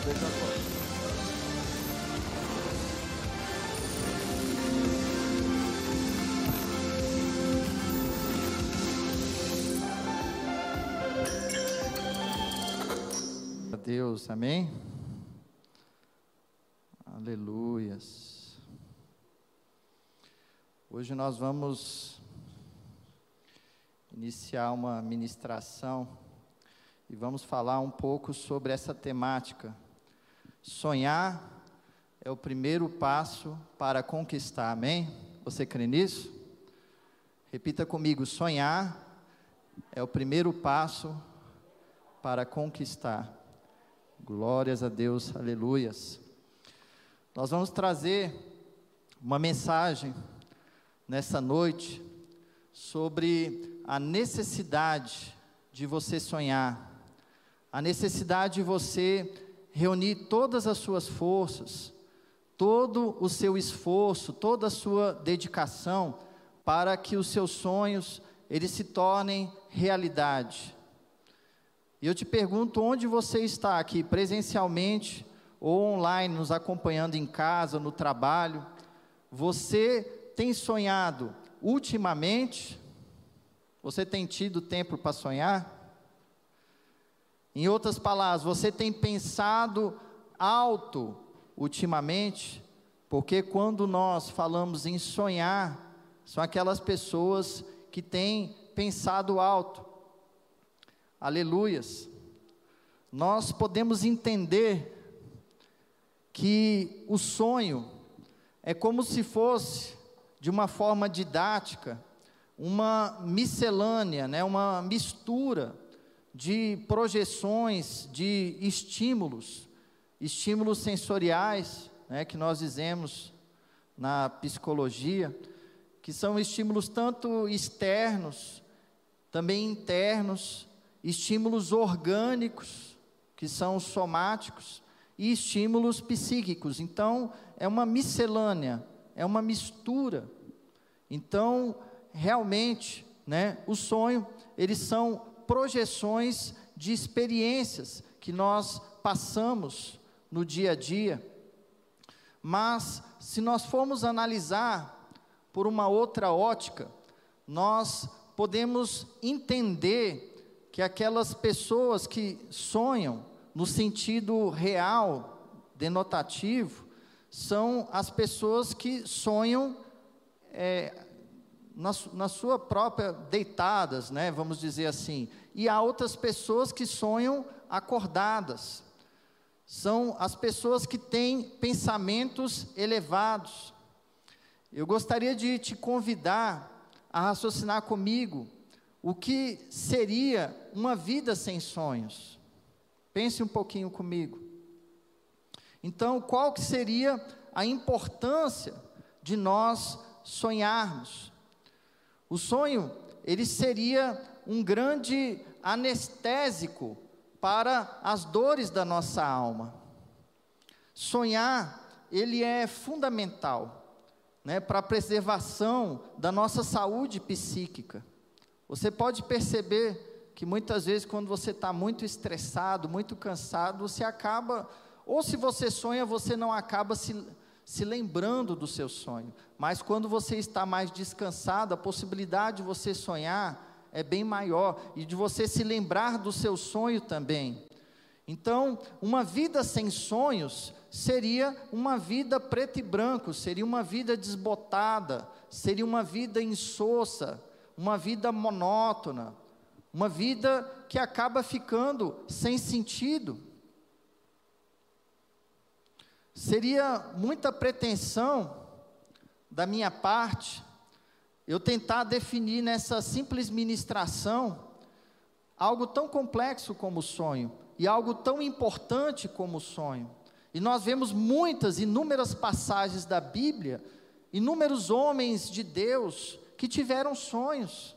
Agora. Deus, amém? Aleluias. Hoje nós vamos iniciar uma ministração e vamos falar um pouco sobre essa temática. Sonhar é o primeiro passo para conquistar, amém? Você crê nisso? Repita comigo: sonhar é o primeiro passo para conquistar. Glórias a Deus, aleluias. Nós vamos trazer uma mensagem nessa noite sobre a necessidade de você sonhar, a necessidade de você reunir todas as suas forças, todo o seu esforço, toda a sua dedicação para que os seus sonhos eles se tornem realidade. E eu te pergunto onde você está aqui, presencialmente ou online, nos acompanhando em casa, no trabalho. Você tem sonhado ultimamente? Você tem tido tempo para sonhar? Em outras palavras, você tem pensado alto ultimamente? Porque quando nós falamos em sonhar, são aquelas pessoas que têm pensado alto. Aleluias. Nós podemos entender que o sonho é como se fosse, de uma forma didática, uma miscelânea, né, uma mistura de projeções, de estímulos, estímulos sensoriais, né, que nós dizemos na psicologia, que são estímulos tanto externos, também internos, estímulos orgânicos, que são somáticos, e estímulos psíquicos. Então, é uma miscelânea, é uma mistura. Então, realmente, né, o sonho, eles são projeções de experiências que nós passamos no dia a dia. Mas, se nós formos analisar por uma outra ótica, nós podemos entender que aquelas pessoas que sonham no sentido real, denotativo, são as pessoas que sonham é, na, na, sua própria deitadas, né, vamos dizer assim, e há outras pessoas que sonham acordadas. São as pessoas que têm pensamentos elevados. Eu gostaria de te convidar a raciocinar comigo o que seria uma vida sem sonhos. Pense um pouquinho comigo. Então, qual que seria a importância de nós sonharmos? O sonho, ele seria um grande anestésico para as dores da nossa alma. Sonhar, ele é fundamental, né, para a preservação da nossa saúde psíquica. Você pode perceber que muitas vezes, quando você está muito estressado, muito cansado, você acaba, ou se você sonha, você não acaba se, se lembrando do seu sonho. Mas quando você está mais descansado, a possibilidade de você sonhar é bem maior e de você se lembrar do seu sonho também. Então, uma vida sem sonhos seria uma vida preto e branco, seria uma vida desbotada, seria uma vida insossa, uma vida monótona, uma vida que acaba ficando sem sentido. Seria muita pretensão da minha parte eu tentar definir nessa simples ministração algo tão complexo como o sonho e algo tão importante como o sonho. E nós vemos muitas, inúmeras passagens da Bíblia, inúmeros homens de Deus que tiveram sonhos.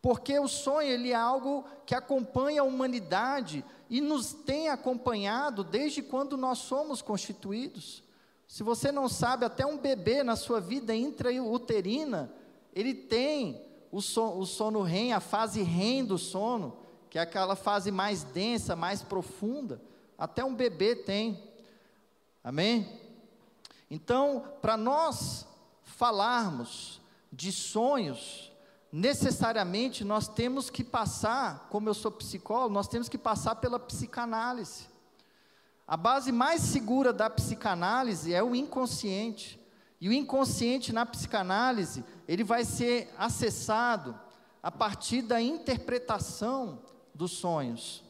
Porque o sonho ele é algo que acompanha a humanidade e nos tem acompanhado desde quando nós somos constituídos. Se você não sabe, até um bebê na sua vida intrauterina, ele tem o, o sono REM, a fase REM do sono, que é aquela fase mais densa, mais profunda. até um bebê tem. Amém? Então, para nós falarmos de sonhos, necessariamente nós temos que passar, como eu sou psicólogo, nós temos que passar pela psicanálise. A base mais segura da psicanálise é o inconsciente. E o inconsciente na psicanálise, ele vai ser acessado a partir da interpretação dos sonhos.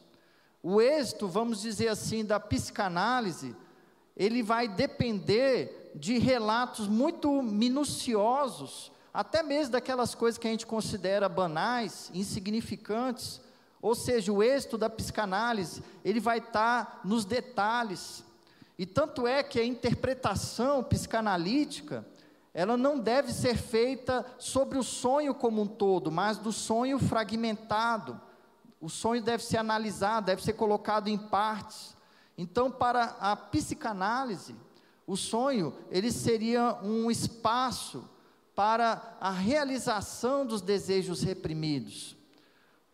O êxito, vamos dizer assim, da psicanálise, ele vai depender de relatos muito minuciosos, até mesmo daquelas coisas que a gente considera banais, insignificantes. Ou seja, o êxito da psicanálise, ele vai estar nos detalhes. E tanto é que a interpretação psicanalítica, ela não deve ser feita sobre o sonho como um todo, mas do sonho fragmentado. O sonho deve ser analisado, deve ser colocado em partes. Então, para a psicanálise, o sonho ele seria um espaço para a realização dos desejos reprimidos,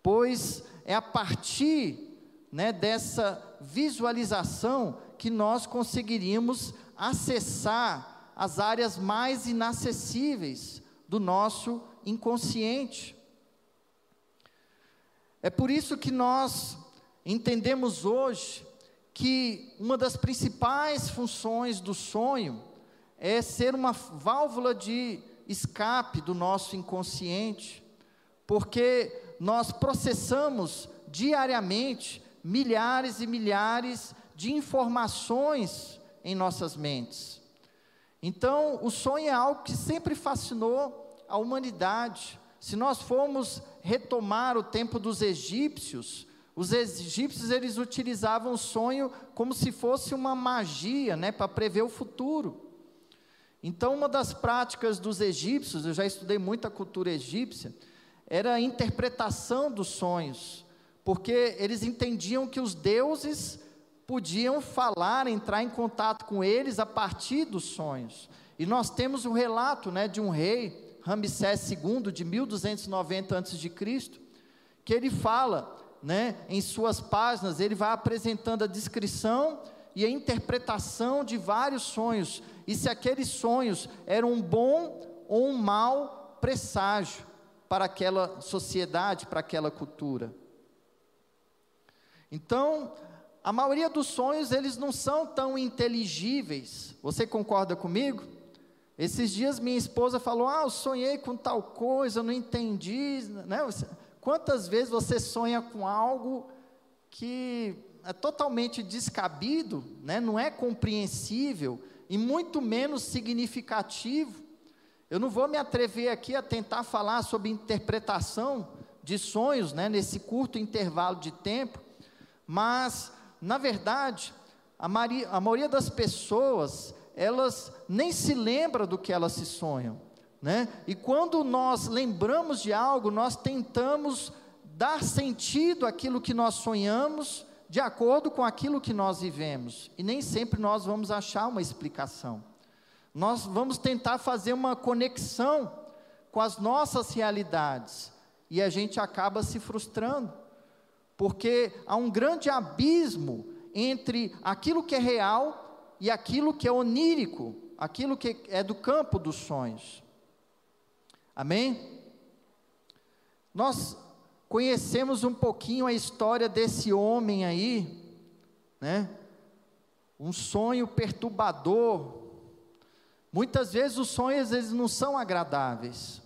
pois é a partir né, dessa visualização que nós conseguiríamos acessar as áreas mais inacessíveis do nosso inconsciente. É por isso que nós entendemos hoje que uma das principais funções do sonho é ser uma válvula de escape do nosso inconsciente, porque nós processamos diariamente milhares e milhares de informações em nossas mentes. Então, o sonho é algo que sempre fascinou a humanidade. Se nós formos retomar o tempo dos egípcios, os egípcios eles utilizavam o sonho como se fosse uma magia, né, para prever o futuro. Então, uma das práticas dos egípcios, eu já estudei muito a cultura egípcia, era a interpretação dos sonhos, porque eles entendiam que os deuses podiam falar, entrar em contato com eles a partir dos sonhos. E nós temos um relato né, de um rei, Ramsés II, de 1290 a.C., que ele fala, né, em suas páginas, ele vai apresentando a descrição e a interpretação de vários sonhos, e se aqueles sonhos eram um bom ou um mau presságio para aquela sociedade, para aquela cultura. Então, a maioria dos sonhos eles não são tão inteligíveis. Você concorda comigo? Esses dias minha esposa falou: "Ah, eu sonhei com tal coisa, eu não entendi", né? Quantas vezes você sonha com algo que é totalmente descabido, né? Não é compreensível e muito menos significativo. Eu não vou me atrever aqui a tentar falar sobre interpretação de sonhos, né, nesse curto intervalo de tempo, mas na verdade, a, Maria, a maioria das pessoas, elas nem se lembra do que elas se sonham, né? E quando nós lembramos de algo, nós tentamos dar sentido àquilo que nós sonhamos, de acordo com aquilo que nós vivemos, e nem sempre nós vamos achar uma explicação. Nós vamos tentar fazer uma conexão com as nossas realidades, e a gente acaba se frustrando porque há um grande abismo entre aquilo que é real e aquilo que é onírico, aquilo que é do campo dos sonhos. Amém? Nós conhecemos um pouquinho a história desse homem aí, né? Um sonho perturbador. Muitas vezes os sonhos eles não são agradáveis.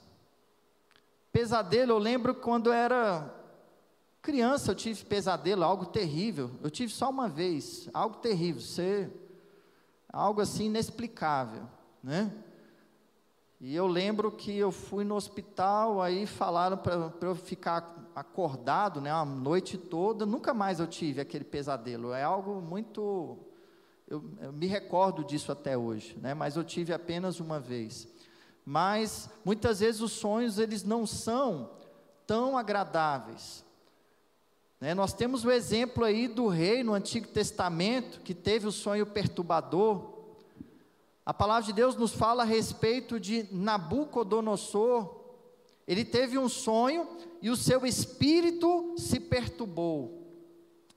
Pesadelo, eu lembro quando era Criança, eu tive pesadelo, algo terrível. Eu tive só uma vez, algo terrível, ser algo assim inexplicável, né? E eu lembro que eu fui no hospital, aí falaram para eu ficar acordado, né, a noite toda. Nunca mais eu tive aquele pesadelo. É algo muito, eu, eu me recordo disso até hoje, né? Mas eu tive apenas uma vez. Mas muitas vezes os sonhos eles não são tão agradáveis. Né? Nós temos o exemplo aí do rei no Antigo Testamento que teve o sonho perturbador. A palavra de Deus nos fala a respeito de Nabucodonosor. Ele teve um sonho e o seu espírito se perturbou.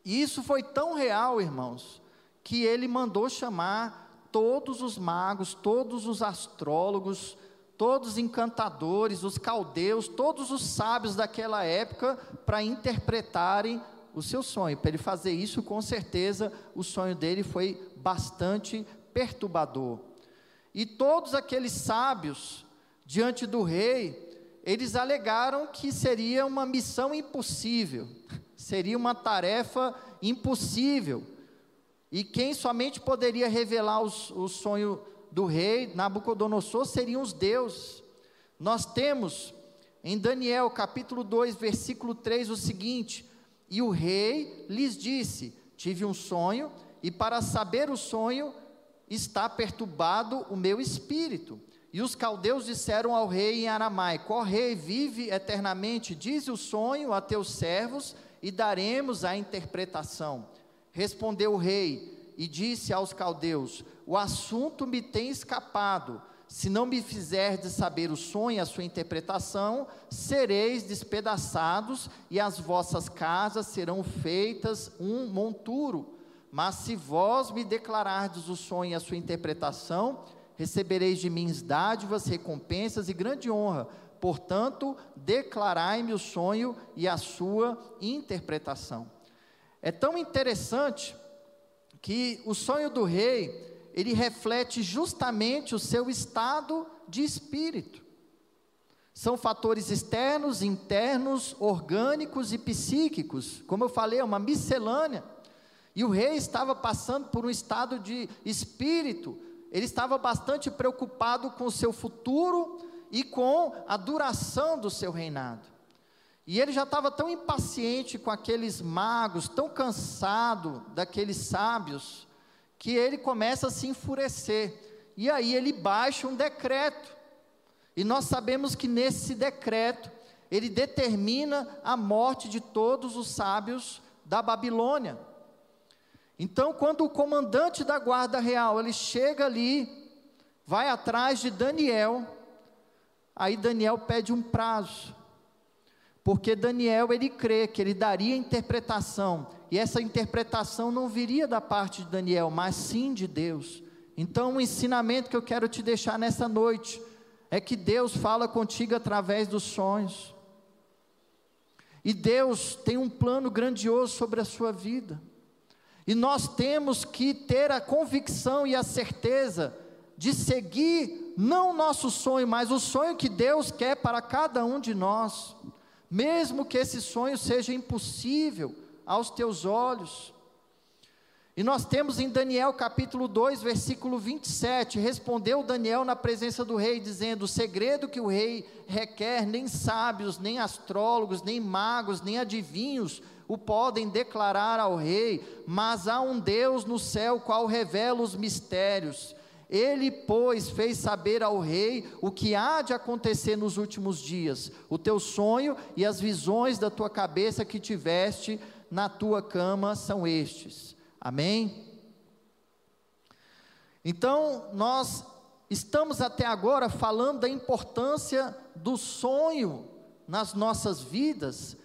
E isso foi tão real, irmãos, que ele mandou chamar todos os magos, todos os astrólogos, todos os encantadores, os caldeus, todos os sábios daquela época para interpretarem o seu sonho. Para ele fazer isso, com certeza, o sonho dele foi bastante perturbador. E todos aqueles sábios, diante do rei, eles alegaram que seria uma missão impossível, seria uma tarefa impossível. E quem somente poderia revelar os, o sonho do rei Nabucodonosor seriam os deuses. Nós temos em Daniel capítulo 2, versículo 3 o seguinte: E o rei lhes disse: Tive um sonho, e para saber o sonho está perturbado o meu espírito. E os caldeus disseram ao rei em aramaico: Ó rei, vive eternamente, dize o sonho a teus servos e daremos a interpretação. Respondeu o rei e disse aos caldeus: o assunto me tem escapado. Se não me fizerdes saber o sonho e a sua interpretação, sereis despedaçados e as vossas casas serão feitas um monturo. Mas se vós me declarardes o sonho e a sua interpretação, recebereis de mim dádivas, recompensas e grande honra. Portanto, declarai-me o sonho e a sua interpretação. É tão interessante que o sonho do rei ele reflete justamente o seu estado de espírito. São fatores externos, internos, orgânicos e psíquicos. Como eu falei, é uma miscelânea. E o rei estava passando por um estado de espírito. Ele estava bastante preocupado com o seu futuro e com a duração do seu reinado. E ele já estava tão impaciente com aqueles magos, tão cansado daqueles sábios, que ele começa a se enfurecer. E aí ele baixa um decreto. E nós sabemos que nesse decreto ele determina a morte de todos os sábios da Babilônia. Então, quando o comandante da guarda real, ele chega ali, vai atrás de Daniel, aí Daniel pede um prazo. Porque Daniel ele crê que ele daria interpretação e essa interpretação não viria da parte de Daniel, mas sim de Deus. Então, o ensinamento que eu quero te deixar nessa noite é que Deus fala contigo através dos sonhos. E Deus tem um plano grandioso sobre a sua vida. E nós temos que ter a convicção e a certeza de seguir não o nosso sonho, mas o sonho que Deus quer para cada um de nós. Mesmo que esse sonho seja impossível, aos teus olhos. E nós temos em Daniel capítulo 2, versículo 27, respondeu Daniel na presença do rei, dizendo: O segredo que o rei requer, nem sábios, nem astrólogos, nem magos, nem adivinhos o podem declarar ao rei, mas há um Deus no céu qual revela os mistérios. Ele, pois, fez saber ao rei o que há de acontecer nos últimos dias, o teu sonho e as visões da tua cabeça que tiveste na tua cama são estes. Amém? Então, nós estamos até agora falando da importância do sonho nas nossas vidas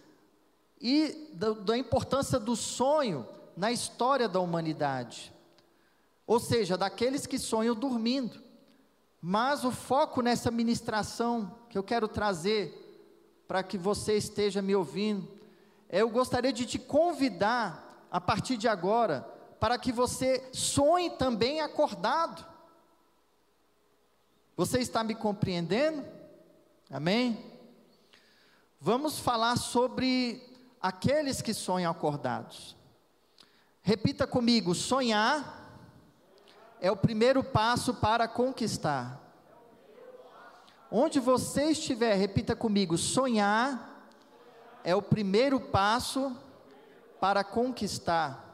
e da, da importância do sonho na história da humanidade. Ou seja, daqueles que sonham dormindo. Mas o foco nessa ministração que eu quero trazer para que você esteja me ouvindo eu gostaria de te convidar, a partir de agora, para que você sonhe também acordado. Você está me compreendendo? Amém? Vamos falar sobre aqueles que sonham acordados. Repita comigo: sonhar é o primeiro passo para conquistar. Onde você estiver, repita comigo: sonhar é o primeiro passo para conquistar.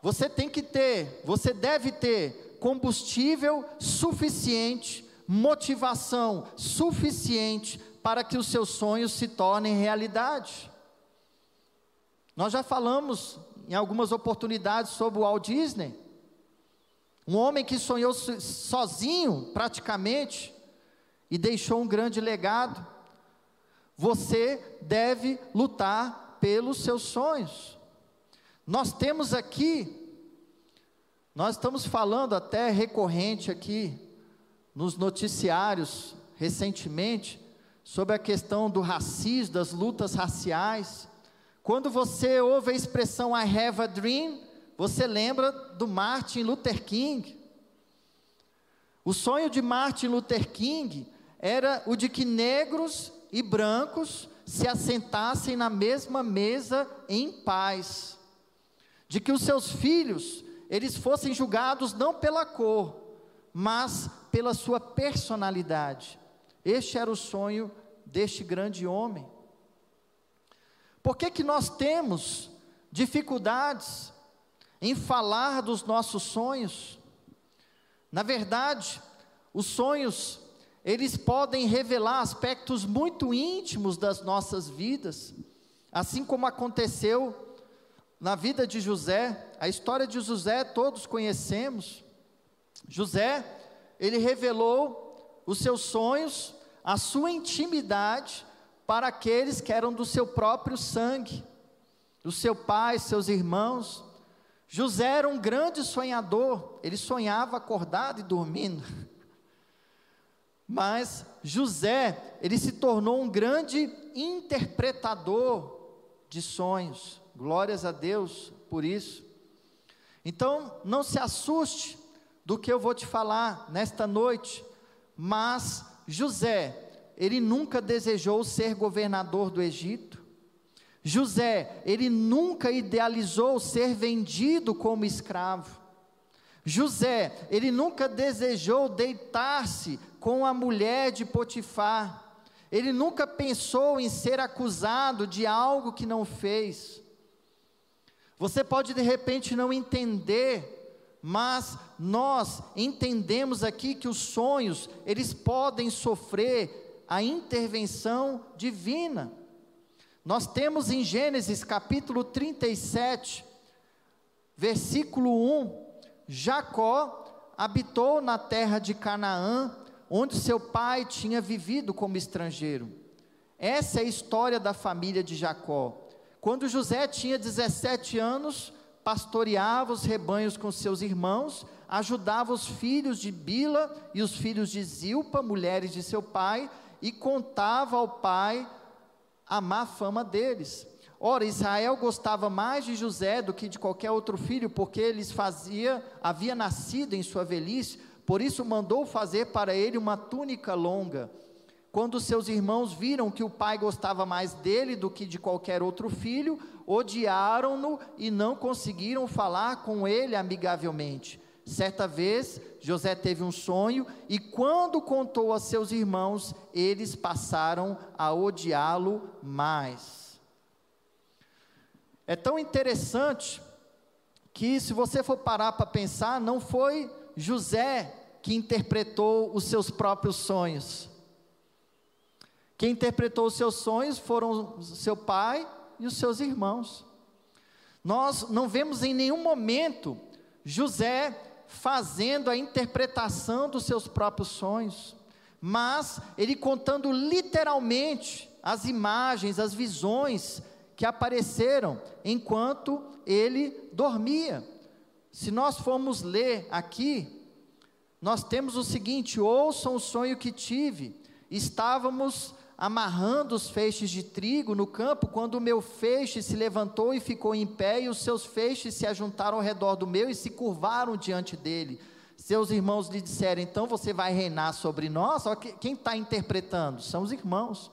Você tem que ter, você deve ter combustível suficiente, motivação suficiente para que os seus sonhos se tornem realidade. Nós já falamos em algumas oportunidades sobre o Walt Disney, um homem que sonhou sozinho, praticamente, e deixou um grande legado. Você deve lutar pelos seus sonhos. Nós temos aqui, nós estamos falando até recorrente aqui nos noticiários recentemente sobre a questão do racismo, das lutas raciais. Quando você ouve a expressão I have a dream, você lembra do Martin Luther King. O sonho de Martin Luther King era o de que negros e brancos se assentassem na mesma mesa em paz, de que os seus filhos eles fossem julgados não pela cor, mas pela sua personalidade. Este era o sonho deste grande homem. Por que que nós temos dificuldades em falar dos nossos sonhos? Na verdade, os sonhos eles podem revelar aspectos muito íntimos das nossas vidas, assim como aconteceu na vida de José. A história de José todos conhecemos. José, ele revelou os seus sonhos, a sua intimidade para aqueles que eram do seu próprio sangue, do seu pai, seus irmãos. José era um grande sonhador, ele sonhava acordado e dormindo. Mas José, ele se tornou um grande interpretador de sonhos. Glórias a Deus por isso. Então, não se assuste do que eu vou te falar nesta noite, mas José, ele nunca desejou ser governador do Egito. José, ele nunca idealizou ser vendido como escravo. José, ele nunca desejou deitar-se com a mulher de Potifar. Ele nunca pensou em ser acusado de algo que não fez. Você pode de repente não entender, mas nós entendemos aqui que os sonhos, eles podem sofrer a intervenção divina. Nós temos em Gênesis capítulo 37, versículo 1, Jacó habitou na terra de Canaã onde seu pai tinha vivido como estrangeiro. Essa é a história da família de Jacó. Quando José tinha 17 anos, pastoreava os rebanhos com seus irmãos, ajudava os filhos de Bila e os filhos de Zilpa, mulheres de seu pai, e contava ao pai a má fama deles. Ora, Israel gostava mais de José do que de qualquer outro filho, porque eles fazia, havia nascido em sua velhice, por isso mandou fazer para ele uma túnica longa. Quando seus irmãos viram que o pai gostava mais dele do que de qualquer outro filho, odiaram-no e não conseguiram falar com ele amigavelmente. Certa vez, José teve um sonho e, quando contou a seus irmãos, eles passaram a odiá-lo mais. É tão interessante que, se você for parar para pensar, não foi José que interpretou os seus próprios sonhos. Quem interpretou os seus sonhos foram seu pai e os seus irmãos. Nós não vemos em nenhum momento José fazendo a interpretação dos seus próprios sonhos, mas ele contando literalmente as imagens, as visões que apareceram enquanto ele dormia. Se nós formos ler aqui, nós temos o seguinte: ouçam o sonho que tive. Estávamos amarrando os feixes de trigo no campo, quando o meu feixe se levantou e ficou em pé, e os seus feixes se ajuntaram ao redor do meu e se curvaram diante dele. Seus irmãos lhe disseram: Então você vai reinar sobre nós? Quem está interpretando? São os irmãos.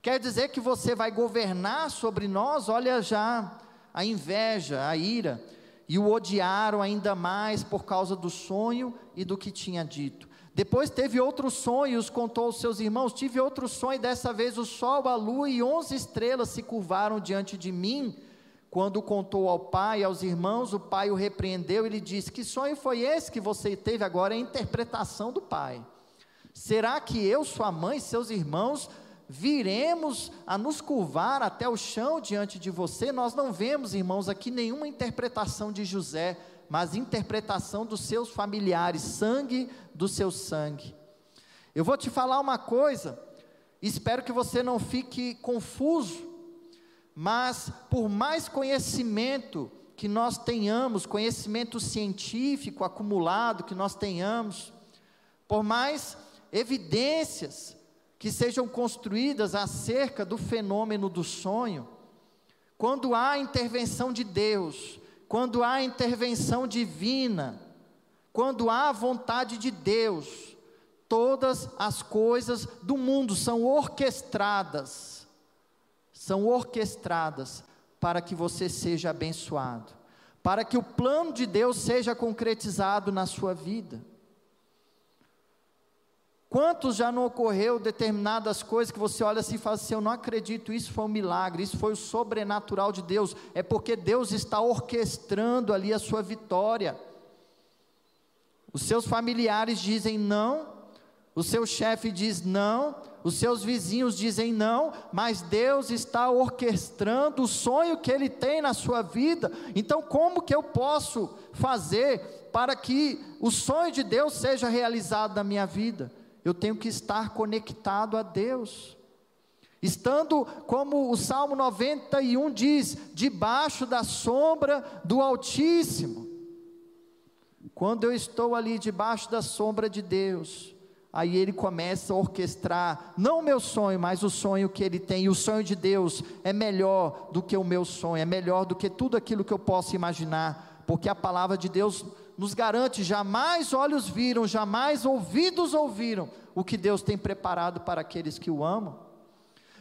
Quer dizer que você vai governar sobre nós? Olha já a inveja, a ira e o odiaram ainda mais por causa do sonho e do que tinha dito. Depois teve outros sonhos, contou aos seus irmãos: Tive outro sonho, dessa vez o sol, a lua e onze estrelas se curvaram diante de mim. Quando contou ao pai e aos irmãos, o pai o repreendeu e lhe disse: Que sonho foi esse que você teve agora? É a interpretação do pai. Será que eu, sua mãe, seus irmãos, viremos a nos curvar até o chão diante de você, nós não vemos, irmãos, aqui nenhuma interpretação de José, mas interpretação dos seus familiares, sangue do seu sangue. Eu vou te falar uma coisa, espero que você não fique confuso, mas por mais conhecimento que nós tenhamos, conhecimento científico acumulado que nós tenhamos, por mais evidências que sejam construídas acerca do fenômeno do sonho, quando há intervenção de Deus, quando há intervenção divina, quando há vontade de Deus, todas as coisas do mundo são orquestradas, são orquestradas para que você seja abençoado, para que o plano de Deus seja concretizado na sua vida. Quantos já não ocorreu determinadas coisas que você olha assim e fala assim: Eu não acredito, isso foi um milagre, isso foi o sobrenatural de Deus. É porque Deus está orquestrando ali a sua vitória. Os seus familiares dizem não, o seu chefe diz não, os seus vizinhos dizem não, mas Deus está orquestrando o sonho que Ele tem na sua vida. Então, como que eu posso fazer para que o sonho de Deus seja realizado na minha vida? Eu tenho que estar conectado a Deus. Estando, como o Salmo 91 diz, debaixo da sombra do Altíssimo. Quando eu estou ali debaixo da sombra de Deus, aí ele começa a orquestrar, não o meu sonho, mas o sonho que ele tem. E o sonho de Deus é melhor do que o meu sonho, é melhor do que tudo aquilo que eu posso imaginar, porque a palavra de Deus nos garante: jamais olhos viram, jamais ouvidos ouviram o que Deus tem preparado para aqueles que o amam.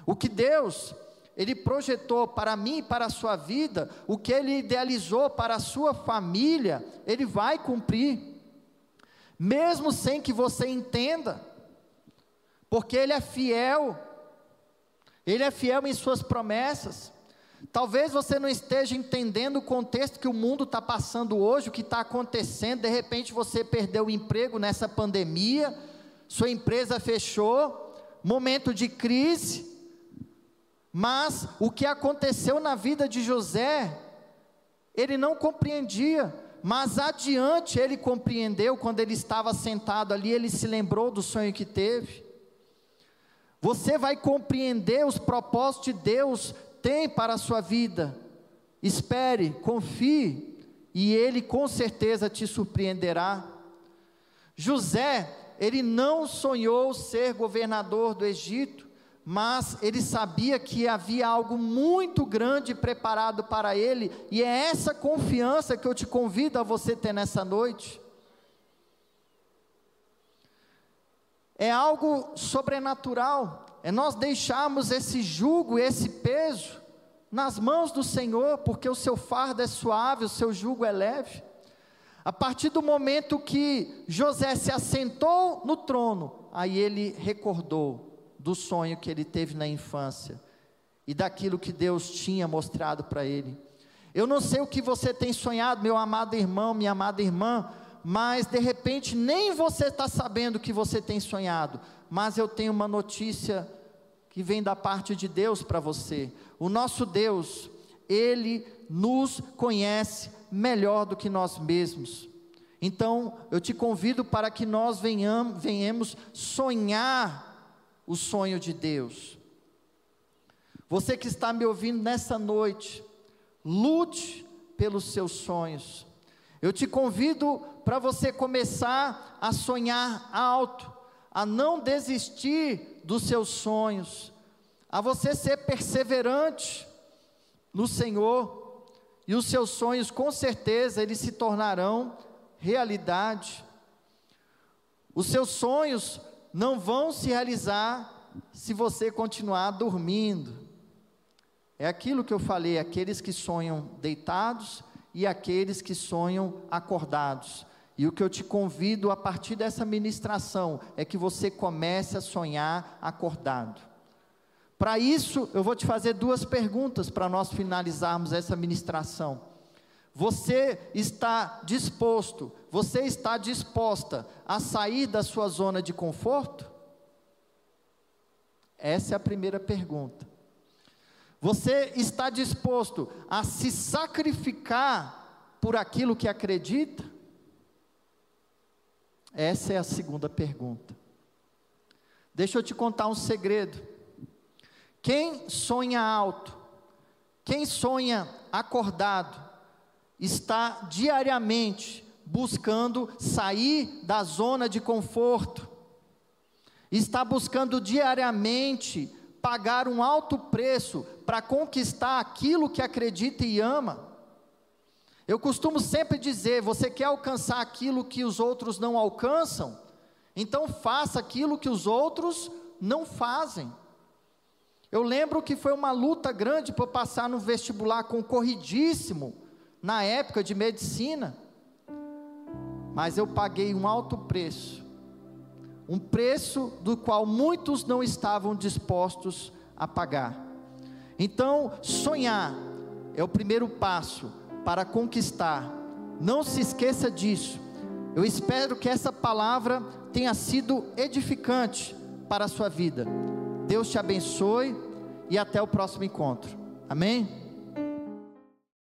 O que Deus, Ele projetou para mim e para a sua vida, o que Ele idealizou para a sua família, Ele vai cumprir, mesmo sem que você entenda, porque Ele é fiel, Ele é fiel em Suas promessas. Talvez você não esteja entendendo o contexto que o mundo está passando hoje, o que está acontecendo. De repente você perdeu o emprego nessa pandemia, sua empresa fechou, momento de crise. Mas o que aconteceu na vida de José, ele não compreendia, mas adiante ele compreendeu quando ele estava sentado ali, ele se lembrou do sonho que teve. Você vai compreender os propósitos de Deus tem para a sua vida. Espere, confie, e Ele com certeza te surpreenderá. José, ele não sonhou ser governador do Egito, mas ele sabia que havia algo muito grande preparado para ele, e é essa confiança que eu te convido a você ter nessa noite. É algo sobrenatural, é nós deixarmos esse jugo, esse peso, nas mãos do Senhor, porque o seu fardo é suave, o seu jugo é leve. A partir do momento que José se assentou no trono, aí ele recordou do sonho que ele teve na infância e daquilo que Deus tinha mostrado para ele. Eu não sei o que você tem sonhado, meu amado irmão, minha amada irmã, mas de repente nem você está sabendo que você tem sonhado, mas eu tenho uma notícia que vem da parte de Deus para você. O nosso Deus, Ele nos conhece melhor do que nós mesmos. Então, eu te convido para que nós venhamos, venhamos sonhar o sonho de Deus. Você que está me ouvindo nessa noite, lute pelos seus sonhos. Eu te convido para você começar a sonhar alto, a não desistir dos seus sonhos, a você ser perseverante no Senhor, e os seus sonhos com certeza eles se tornarão realidade. Os seus sonhos não vão se realizar se você continuar dormindo. É aquilo que eu falei, aqueles que sonham deitados e aqueles que sonham acordados. E o que eu te convido a partir dessa ministração é que você comece a sonhar acordado. Para isso, eu vou te fazer duas perguntas para nós finalizarmos essa ministração. Você está disposto, você está disposta a sair da sua zona de conforto? Essa é a primeira pergunta. Você está disposto a se sacrificar por aquilo que acredita? Essa é a segunda pergunta. Deixa eu te contar um segredo. Quem sonha alto, quem sonha acordado, está diariamente buscando sair da zona de conforto, está buscando diariamente pagar um alto preço para conquistar aquilo que acredita e ama. Eu costumo sempre dizer: você quer alcançar aquilo que os outros não alcançam? Então faça aquilo que os outros não fazem. Eu lembro que foi uma luta grande para passar no vestibular concorridíssimo, na época de medicina. Mas eu paguei um alto preço, um preço do qual muitos não estavam dispostos a pagar. Então, sonhar é o primeiro passo para conquistar. Não se esqueça disso. Eu espero que essa palavra tenha sido edificante para a sua vida. Deus te abençoe e até o próximo encontro. Amém?